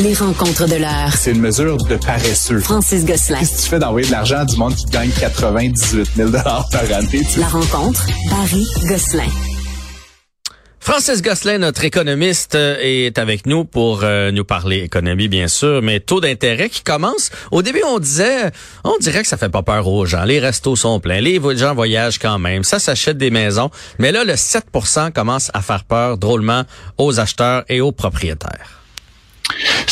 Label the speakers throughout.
Speaker 1: Les rencontres de l'heure.
Speaker 2: C'est une mesure de paresseux.
Speaker 1: Francis Gosselin.
Speaker 2: Si tu fais d'envoyer de l'argent à du monde qui gagne 98 000 par année.
Speaker 1: La rencontre, Barry Gosselin.
Speaker 3: Francis Gosselin, notre économiste, euh, est avec nous pour euh, nous parler économie, bien sûr, mais taux d'intérêt qui commence. Au début, on disait, on dirait que ça fait pas peur aux gens. Les restos sont pleins, les gens voyagent quand même, ça s'achète des maisons. Mais là, le 7% commence à faire peur drôlement aux acheteurs et aux propriétaires.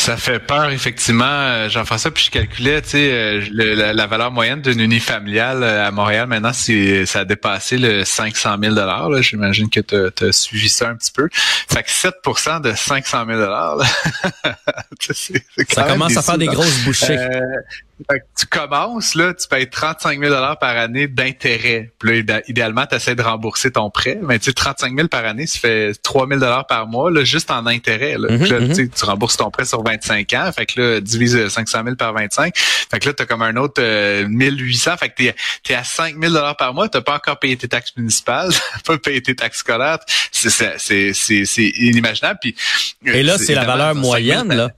Speaker 4: Ça fait peur, effectivement, euh, Jean-François. Puis je calculais, tu sais, euh, la, valeur moyenne d'une unifamiliale euh, à Montréal, maintenant, c'est ça a dépassé le 500 000 J'imagine que tu as, suivi ça un petit peu. Fait que 7% de 500 000
Speaker 3: Ça commence à faire des grosses bouchées
Speaker 4: tu commences, là, tu payes 35 000 par année d'intérêt. Puis là, idéalement, tu essaies de rembourser ton prêt. Mais tu sais, 35 000 par année, ça fait 3 000 par mois, là, juste en intérêt. Là. Mhm, là mhm. Tu rembourses ton prêt sur 25 ans. Fait que là, divise 500 000 par 25. Fait que là, tu as comme un autre 1800. Euh, fait que tu es, à 5 000 par mois. Tu pas encore payé tes taxes municipales. pas payé tes taxes scolaires. C'est inimaginable. Puis,
Speaker 3: Et là, c'est la valeur moyenne, là.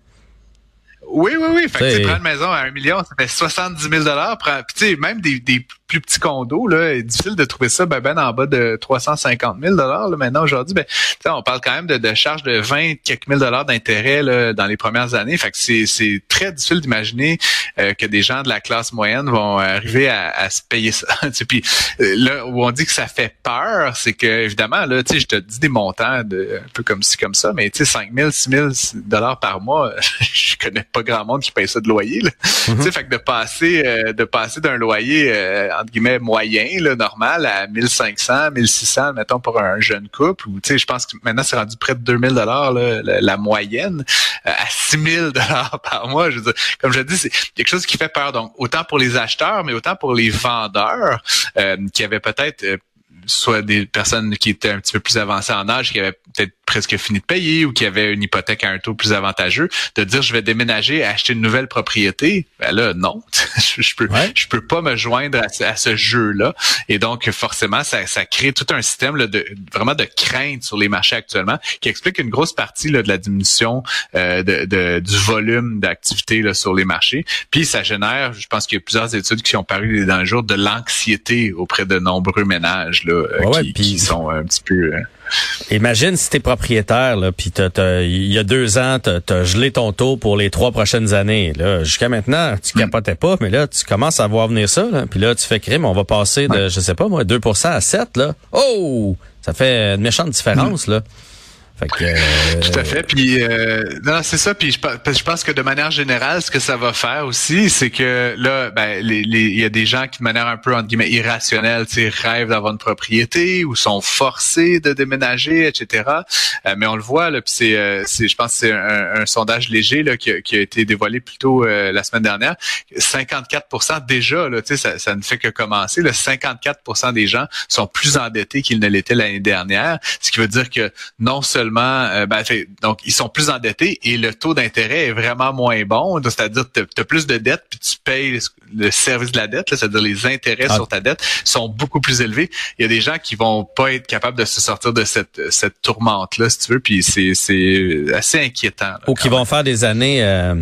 Speaker 4: Oui, oui, oui. Fait que tu prends une maison à un million, ça fait 70 000 Puis tu sais, même des, des plus petits condos, là, c'est difficile de trouver ça ben, ben en bas de 350 000 là, Maintenant, aujourd'hui, ben, on parle quand même de, de charges de 20 quelques mille dollars d'intérêt dans les premières années. Fait que c'est, c'est très difficile d'imaginer euh, que des gens de la classe moyenne vont arriver à, à se payer ça. Puis euh, là où on dit que ça fait peur, c'est que évidemment, là, je te dis des montants de, un peu comme ci, comme ça, mais tu sais, 5 000, 6 000 dollars par mois, je connais pas grand monde qui paye ça de loyer. Là. Mm-hmm. Tu sais, fait que de passer, euh, de passer d'un loyer entre guillemets moyen, là, normal, à 1500, 1600, mettons pour un jeune couple. Ou tu sais, je pense que maintenant c'est rendu près de 2000 dollars la, moyenne, euh, à 6000 dollars par mois. Je veux dire, comme je dis, c'est quelque chose qui fait peur. Donc autant pour les acheteurs, mais autant pour les vendeurs euh, qui avaient peut-être euh, soit des personnes qui étaient un petit peu plus avancées en âge, qui avaient peut-être presque fini de payer ou qui avaient une hypothèque à un taux plus avantageux, de dire je vais déménager, acheter une nouvelle propriété, ben là non, je, peux je peux pas me joindre à, ce jeu-là. Et donc forcément ça, ça crée tout un système là, de vraiment de crainte sur les marchés actuellement qui explique une grosse partie là, de la diminution euh, de, de, du volume d'activité sur les marchés. Puis ça génère, je pense qu'il y a plusieurs études qui ont paru dans le jour de l'anxiété auprès de nombreux ménages là, euh, qui, sont un petit peu euh,
Speaker 3: Imagine si t'es propriétaire, là, puis il y a deux ans, t'as as gelé ton taux pour les trois prochaines années. Là, jusqu'à maintenant, tu hmm. capotais pas, mais là, tu commences à voir venir ça. Là, puis là, tu fais crime, on va passer de, je sais pas moi, 2% à 7 là. Oh, ça fait une méchante différence là.
Speaker 4: Euh, Tout à fait. Puis euh, non, c'est ça. Puis je, je, pense que de manière générale, ce que ça va faire aussi, c'est que là, ben, il y a des gens qui, de manière un peu entre guillemets irrationnelle, rêvent d'avoir une propriété ou sont forcés de déménager, etc. Euh, mais on le voit là. Puis c'est, euh, je pense, c'est un, sondage léger là qui a, qui a été dévoilé plus tôt la semaine dernière. 54% déjà là, tu sais, ça, ça ne fait que commencer. Le 54% des gens sont plus endettés qu'ils ne l'étaient l'année dernière, ce qui veut dire que non seulement euh, ben, donc ils sont plus endettés et le taux d'intérêt est vraiment moins bon. C'est-à-dire que tu as plus de dettes puis tu payes le service de la dette, c'est-à-dire les intérêts ah. sur ta dette sont beaucoup plus élevés. Il y a des gens qui vont pas être capables de se sortir de cette, cette tourmente-là, si tu veux, puis c'est assez inquiétant.
Speaker 3: Ou qui vont faire des années euh,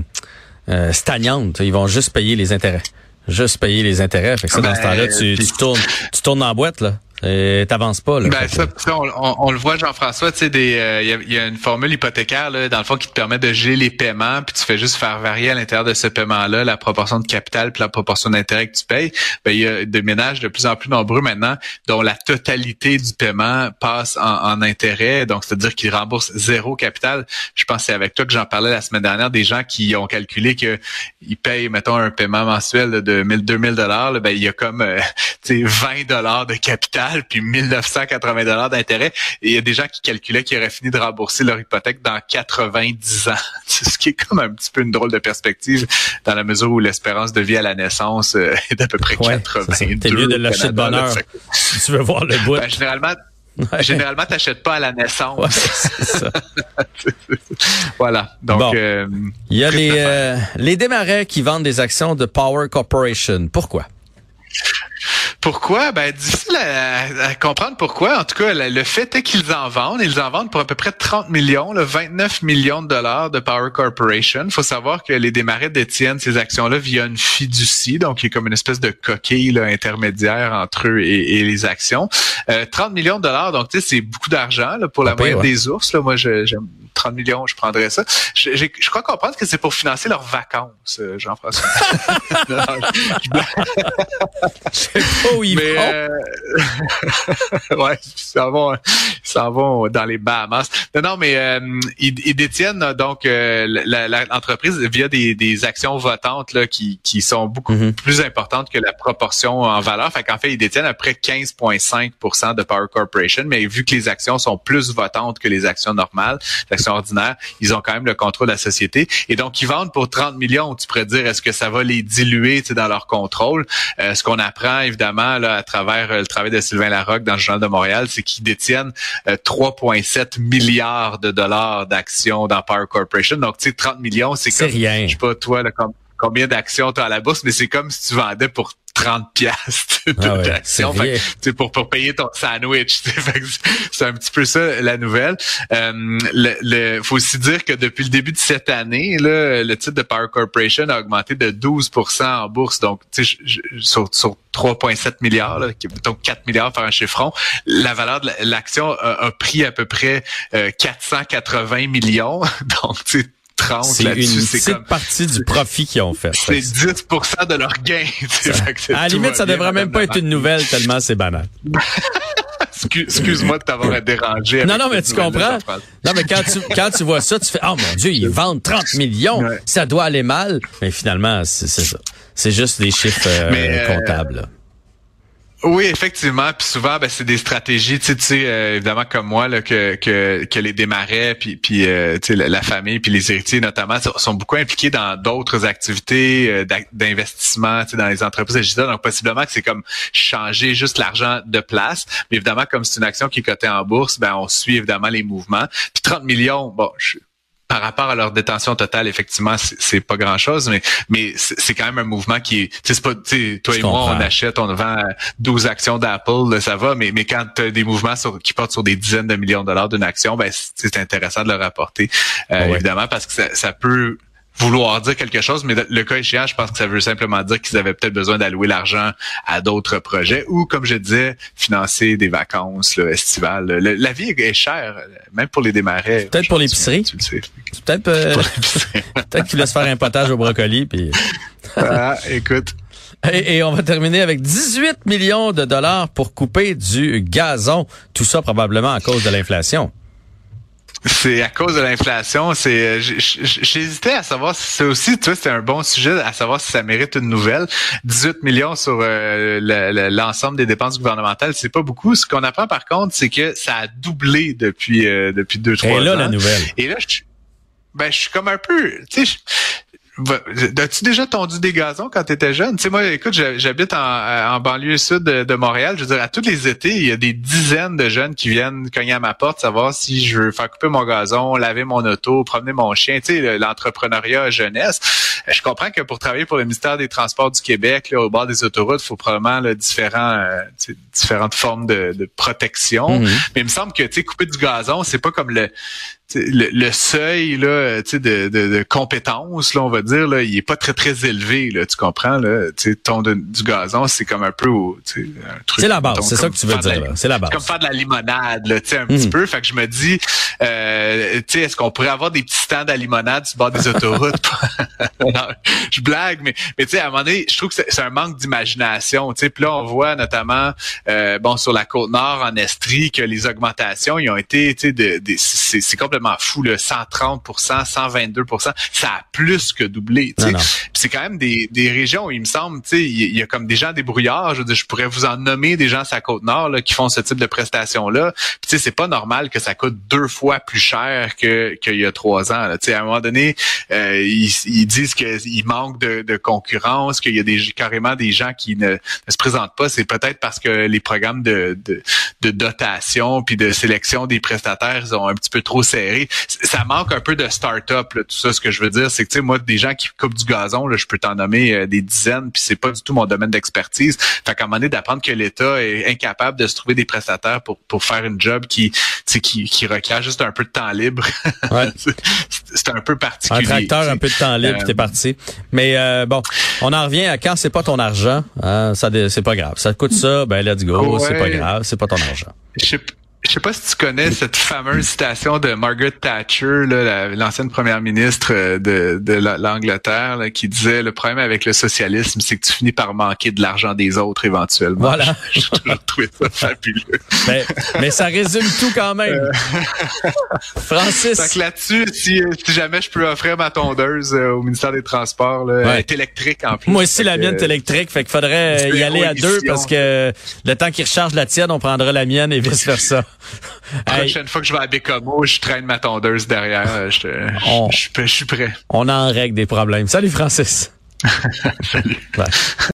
Speaker 3: euh, stagnantes. Ils vont juste payer les intérêts. Juste payer les intérêts. Fait que ça, dans ce ben, temps-là, tu, tu, tournes, tu tournes en boîte, là. T'avances pas là.
Speaker 4: Ben, ça, on, le voit, Jean-François. Tu sais, il euh, y, a, une formule hypothécaire là, dans le fond qui te permet de geler les paiements, puis tu fais juste faire varier à l'intérieur de ce paiement-là la proportion de capital puis la proportion d'intérêt que tu payes. Ben il y a des ménages de plus en plus nombreux maintenant dont la totalité du paiement passe en, intérêt, donc c'est-à-dire qu'ils remboursent zéro capital. Je c'est avec toi que j'en parlais la semaine dernière, des gens qui ont calculé que ils payent, mettons, un paiement mensuel de 1000, 2000 dollars. Ben il y a comme euh, 20 dollars de capital puis 1980 dollars d'intérêt. Et il y a des gens qui calculaient qu'ils auraient fini de rembourser leur hypothèque dans 90 ans. Ce qui est comme un petit peu une drôle de perspective dans la mesure où l'espérance de vie à la naissance euh, est d'à peu près ouais, 82.
Speaker 3: T'es mieux de lâcher de bonheur si tu veux voir le bout.
Speaker 4: Ben, généralement, Généralement, t'achètes pas à la naissance. ça. voilà. Donc,
Speaker 3: euh, il y a les, euh, les démarrais qui vendent des actions de Power Corporation. Pourquoi?
Speaker 4: Pourquoi? Ben, difficile à, comprendre pourquoi. En tout cas, le, fait est qu'ils en vendent. Ils en vendent pour à peu près 30 millions, le 29 millions de dollars de Power Corporation. Il faut savoir que les démarrais détiennent ces actions-là via une fiducie, donc il y a comme une espèce de coquille là, intermédiaire entre eux et, les actions. 30 euh, millions de dollars, donc tu sais, c'est beaucoup d'argent pour la moyenne des ours. Là. Moi, j'aime 30 millions, je prendrais ça. Je, je crois comprendre que c'est pour financer leurs vacances, euh, Jean-François.
Speaker 3: je sais pas où ils Mais, vont. Euh...
Speaker 4: ouais, s'en vont, ils s'en vont dans les Bahamas. Non, non, mais euh, ils, détiennent donc euh, l'entreprise via des, des, actions votantes là, qui, qui sont beaucoup mhm. plus importantes que la proportion en valeur. Fait qu'en fait, ils détiennent à près 15,5% de Power Corporation, mais vu que les actions sont plus votantes que les actions normales, ordinaire, ils ont quand même le contrôle de la société. Et donc, ils vendent pour 30 millions. Tu pourrais dire, est-ce que ça va les diluer dans leur contrôle? Euh, ce qu'on apprend, évidemment, là, à travers euh, le travail de Sylvain Larocque dans le Journal de Montréal, c'est qu'ils détiennent 3,7 euh, milliards de dollars d'actions dans Power Corporation. Donc, tu sais, 30 millions, c'est comme,
Speaker 3: rien.
Speaker 4: je sais pas, toi, là, combien d'actions tu as à la bourse, mais c'est comme si tu vendais pour 30 piastres ah pour, pour payer ton sandwich. C'est un petit peu ça la nouvelle. Euh, le, faut aussi dire que depuis le début de cette année, là, le titre de Power Corporation a augmenté de 12% en bourse. Donc, sur, sur 3,7 milliards, donc 4 milliards par un chiffron. La valeur de l'action a, pris à peu près 480 euh, millions. Donc, tu 30
Speaker 3: C'est une petite partie du profit qu'ils ont fait.
Speaker 4: C'est 10% de leur gain.
Speaker 3: à la limite, ça devrait même pas être une nouvelle tellement c'est banal.
Speaker 4: Excuse-moi de t'avoir dérangé.
Speaker 3: Non, non, mais tu comprends. Non, mais quand tu, quand tu vois ça, tu fais, oh mon Dieu, ils vendent 30 millions. Ça doit aller mal. Mais finalement, c'est ça. C'est juste des chiffres euh, euh, comptables.
Speaker 4: Oui, effectivement. Puis souvent, ben, c'est des stratégies, tu sais, euh, évidemment comme moi, là, que, que, que les démarrais, puis, puis euh, sais, la, famille, puis les héritiers notamment, sont beaucoup impliqués dans d'autres activités euh, d'investissement, dans les entreprises digitales. Donc, possiblement que c'est comme changer juste l'argent de place. Mais évidemment, comme c'est une action qui est cotée en bourse, ben on suit évidemment les mouvements. Puis 30 millions, bon, je, par rapport à leur détention totale, effectivement, c'est pas grand chose, mais mais c'est quand même un mouvement qui est, c'est pas, toi et moi, on achète, on vend 12 actions d'Apple, ça va, mais mais quand tu as des mouvements sur, qui portent sur des dizaines de millions de dollars d'une action, ben c'est intéressant de le rapporter, euh, évidemment, parce que ça, ça peut vouloir dire quelque chose, mais le cas échéant, je pense que ça veut simplement dire qu'ils avaient peut-être besoin d'allouer l'argent à d'autres projets ou, comme je disais, financer des vacances là, estivales. la vie est chère, même pour les démarrer.
Speaker 3: Peut-être pour l'épicerie. Peut-être euh, peut-être qu'il laisse faire un potage au brocoli. Puis...
Speaker 4: ah, écoute.
Speaker 3: Et, et, on va terminer avec 18 millions de dollars pour couper du gazon. Tout ça probablement à cause de l'inflation.
Speaker 4: C'est à cause de l'inflation. C'est, j'hésitais à savoir si c'est aussi, tu vois, c'est un bon sujet à savoir si ça mérite une nouvelle. 18 millions sur euh, l'ensemble des dépenses gouvernementales, c'est pas beaucoup. Ce qu'on apprend par contre, c'est que ça a doublé depuis euh, depuis deux trois ans.
Speaker 3: Et là la nouvelle.
Speaker 4: Et là, je, ben je suis comme un peu, tu sais, As-tu déjà tondu des gazons quand tu étais jeune? Tu sais, moi, écoute, j'habite en, banlieue sud de, Montréal. Je veux dire, à tous les étés, il y a des dizaines de jeunes qui viennent cogner à ma porte, savoir si je veux faire couper mon gazon, laver mon auto, promener mon chien. Tu sais, l'entrepreneuriat jeunesse. Je comprends que pour travailler pour le ministère des Transports du Québec, là, au bord des autoroutes, il faut probablement là, différents, euh, différentes formes de, protection. Mm-hmm. Mais il me semble que, tu sais, couper du gazon, c'est pas comme le le, seuil là, de, de, de compétence, là, on va dire, là, il est pas très très élevé, là, tu comprends là. Ton du gazon, c'est comme un peu, un
Speaker 3: truc. C'est la base, c'est ça que tu veux dire. C'est la base.
Speaker 4: Comme faire de la limonade, là, tu sais, un petit hmm. peu. Fait que je me dis, euh, est-ce qu'on pourrait avoir des petits stands à limonade sur le bord des autoroutes? Je blague, mais mais tu sais, à un moment donné, je trouve que c'est un manque d'imagination. Tu sais, puis là, on voit notamment, euh, bon, sur la côte nord en Estrie, que les augmentations, ils ont été, tu sais, de, de c'est complètement fou, le 130 122 ça a plus que doublé. C'est quand même des, des régions où il me semble, il y, a comme des gens débrouillards. Je, je pourrais vous en nommer des gens sur la côte nord là, qui font ce type de prestations-là. Puis c'est pas normal que ça coûte deux fois plus cher que qu'il y a trois ans. Là. À un moment donné, euh, ils, disent qu'il manque de, de concurrence, qu'il y a des carrément des gens qui ne, se présentent pas. C'est peut-être parce que les programmes de, de, de dotation puis de sélection des prestataires ils ont un petit peu trop serré ça manque un peu de start-up, tout ça. Ce que je veux dire, c'est que, tu sais, moi, des gens qui coupent du gazon, là, je peux t'en nommer euh, des dizaines, puis c'est pas du tout mon domaine d'expertise. Fait qu'à un moment donné, d'apprendre que l'État est incapable de se trouver des prestataires pour, pour faire une job qui, qui, qui requiert juste un peu de temps libre,
Speaker 3: Ouais.
Speaker 4: c'est un peu particulier.
Speaker 3: Un tracteur, un peu de temps libre,
Speaker 4: Euh,
Speaker 3: t'es parti. Mais euh, bon, on en revient à quand c'est pas ton argent, hein, ça c'est pas grave. Ça te coûte ça, ben let's go, c'est pas grave, c'est pas ton argent.
Speaker 4: Je sais, je sais pas si tu connais cette fameuse citation de Margaret Thatcher, la- l'ancienne première ministre euh, de, de la- l'Angleterre, qui disait le problème avec le socialisme, c'est que tu finis par manquer de l'argent des autres éventuellement.
Speaker 3: Voilà.
Speaker 4: J'ai toujours trouvé ça fabuleux.
Speaker 3: Ben, mais ça résume tout quand même. Francis.
Speaker 4: Fait que là-dessus, si, si jamais je peux offrir ma tondeuse euh, au ministère des Transports, là,
Speaker 3: Ouais.
Speaker 4: elle est électrique en plus.
Speaker 3: Moi aussi, la mienne est électrique, fait qu'il faudrait euh, y aller à deux parce que le temps qu'il recharge la tienne, on prendra la mienne et vice versa.
Speaker 4: La
Speaker 3: Hey,
Speaker 4: prochaine fois que je vais à Bécomo, je traîne ma tondeuse derrière. euh, Je, te-
Speaker 3: On-
Speaker 4: je, je, je suis prêt.
Speaker 3: on en règle des problèmes. Salut Francis.
Speaker 4: Salut.